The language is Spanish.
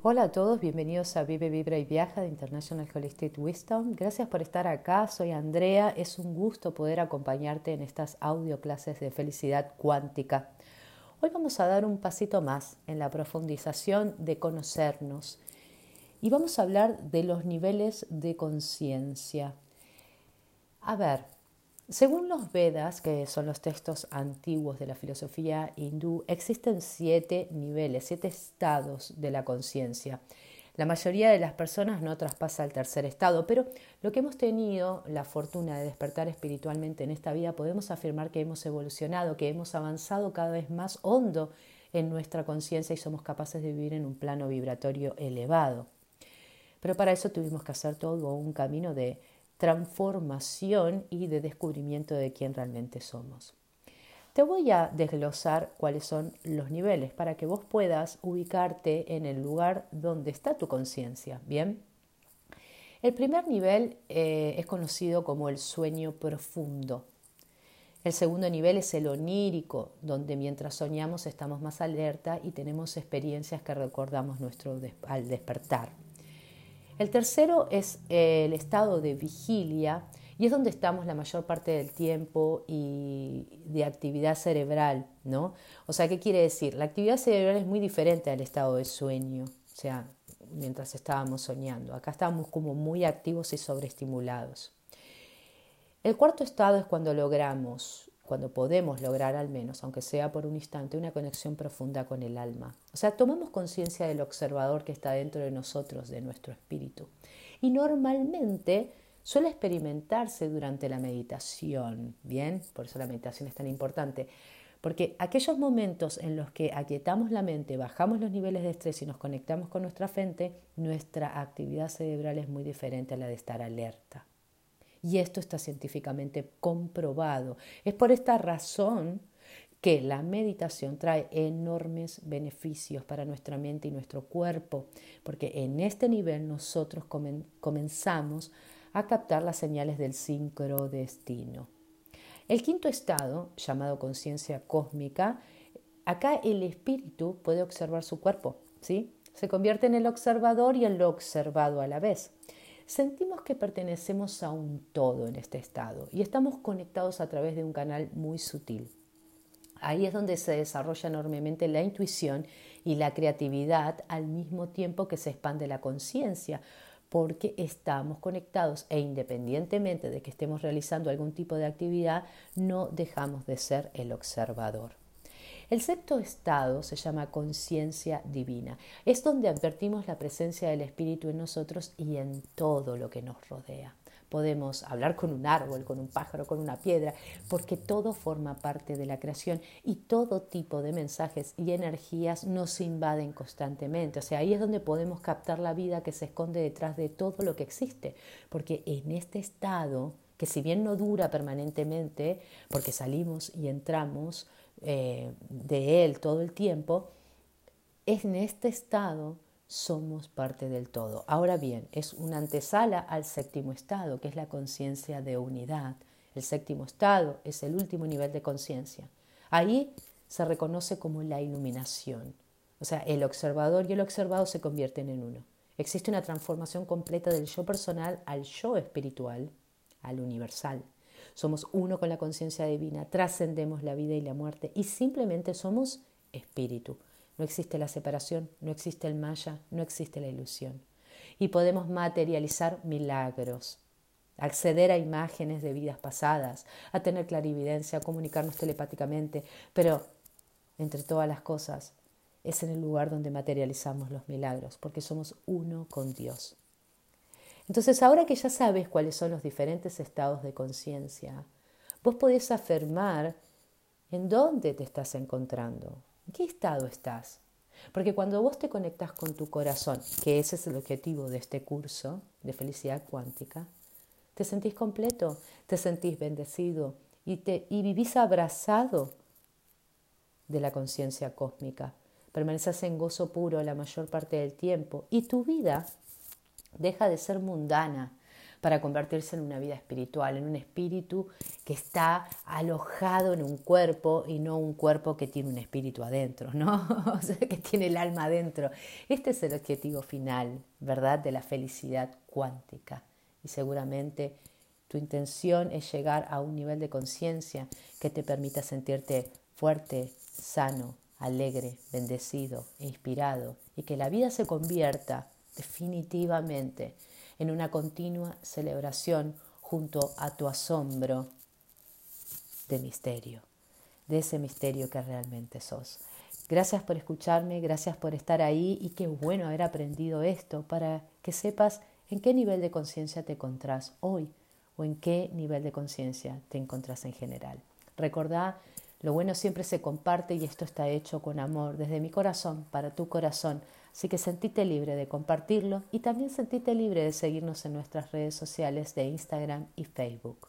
Hola a todos, bienvenidos a Vive, Vibra y Viaja de International Holistic Wisdom. Gracias por estar acá, soy Andrea. Es un gusto poder acompañarte en estas audio clases de felicidad cuántica. Hoy vamos a dar un pasito más en la profundización de conocernos y vamos a hablar de los niveles de conciencia. A ver, según los Vedas, que son los textos antiguos de la filosofía hindú, existen siete niveles, siete estados de la conciencia. La mayoría de las personas no traspasa al tercer estado, pero lo que hemos tenido la fortuna de despertar espiritualmente en esta vida, podemos afirmar que hemos evolucionado, que hemos avanzado cada vez más hondo en nuestra conciencia y somos capaces de vivir en un plano vibratorio elevado. Pero para eso tuvimos que hacer todo un camino de transformación y de descubrimiento de quién realmente somos. Te voy a desglosar cuáles son los niveles para que vos puedas ubicarte en el lugar donde está tu conciencia. Bien. El primer nivel eh, es conocido como el sueño profundo. El segundo nivel es el onírico, donde mientras soñamos estamos más alerta y tenemos experiencias que recordamos nuestro al despertar. El tercero es el estado de vigilia y es donde estamos la mayor parte del tiempo y de actividad cerebral, ¿no? O sea, ¿qué quiere decir? La actividad cerebral es muy diferente al estado de sueño, o sea, mientras estábamos soñando. Acá estábamos como muy activos y sobreestimulados. El cuarto estado es cuando logramos cuando podemos lograr al menos, aunque sea por un instante, una conexión profunda con el alma. O sea, tomamos conciencia del observador que está dentro de nosotros, de nuestro espíritu. Y normalmente suele experimentarse durante la meditación, ¿bien? Por eso la meditación es tan importante. Porque aquellos momentos en los que aquietamos la mente, bajamos los niveles de estrés y nos conectamos con nuestra frente, nuestra actividad cerebral es muy diferente a la de estar alerta. Y esto está científicamente comprobado. Es por esta razón que la meditación trae enormes beneficios para nuestra mente y nuestro cuerpo, porque en este nivel nosotros comenzamos a captar las señales del sincrodestino. El quinto estado, llamado conciencia cósmica, acá el espíritu puede observar su cuerpo, ¿sí? Se convierte en el observador y en lo observado a la vez sentimos que pertenecemos a un todo en este estado y estamos conectados a través de un canal muy sutil. Ahí es donde se desarrolla enormemente la intuición y la creatividad al mismo tiempo que se expande la conciencia, porque estamos conectados e independientemente de que estemos realizando algún tipo de actividad, no dejamos de ser el observador. El sexto estado se llama conciencia divina. Es donde advertimos la presencia del Espíritu en nosotros y en todo lo que nos rodea. Podemos hablar con un árbol, con un pájaro, con una piedra, porque todo forma parte de la creación y todo tipo de mensajes y energías nos invaden constantemente. O sea, ahí es donde podemos captar la vida que se esconde detrás de todo lo que existe, porque en este estado, que si bien no dura permanentemente, porque salimos y entramos, eh, de Él todo el tiempo, en este estado somos parte del todo. Ahora bien, es una antesala al séptimo estado, que es la conciencia de unidad. El séptimo estado es el último nivel de conciencia. Ahí se reconoce como la iluminación. O sea, el observador y el observado se convierten en uno. Existe una transformación completa del yo personal al yo espiritual, al universal. Somos uno con la conciencia divina, trascendemos la vida y la muerte y simplemente somos espíritu. No existe la separación, no existe el maya, no existe la ilusión. Y podemos materializar milagros, acceder a imágenes de vidas pasadas, a tener clarividencia, a comunicarnos telepáticamente, pero entre todas las cosas es en el lugar donde materializamos los milagros, porque somos uno con Dios. Entonces, ahora que ya sabes cuáles son los diferentes estados de conciencia, vos podés afirmar en dónde te estás encontrando, en qué estado estás. Porque cuando vos te conectas con tu corazón, que ese es el objetivo de este curso de felicidad cuántica, te sentís completo, te sentís bendecido y, te, y vivís abrazado de la conciencia cósmica. Permaneces en gozo puro la mayor parte del tiempo y tu vida deja de ser mundana, para convertirse en una vida espiritual, en un espíritu que está alojado en un cuerpo y no un cuerpo que tiene un espíritu adentro, ¿no? O que tiene el alma adentro. Este es el objetivo final, ¿verdad?, de la felicidad cuántica. Y seguramente tu intención es llegar a un nivel de conciencia que te permita sentirte fuerte, sano, alegre, bendecido inspirado y que la vida se convierta definitivamente en una continua celebración junto a tu asombro de misterio, de ese misterio que realmente sos. Gracias por escucharme, gracias por estar ahí y qué bueno haber aprendido esto para que sepas en qué nivel de conciencia te encontrás hoy o en qué nivel de conciencia te encontrás en general. Recordá, lo bueno siempre se comparte y esto está hecho con amor desde mi corazón para tu corazón Así que sentite libre de compartirlo y también sentite libre de seguirnos en nuestras redes sociales de Instagram y Facebook.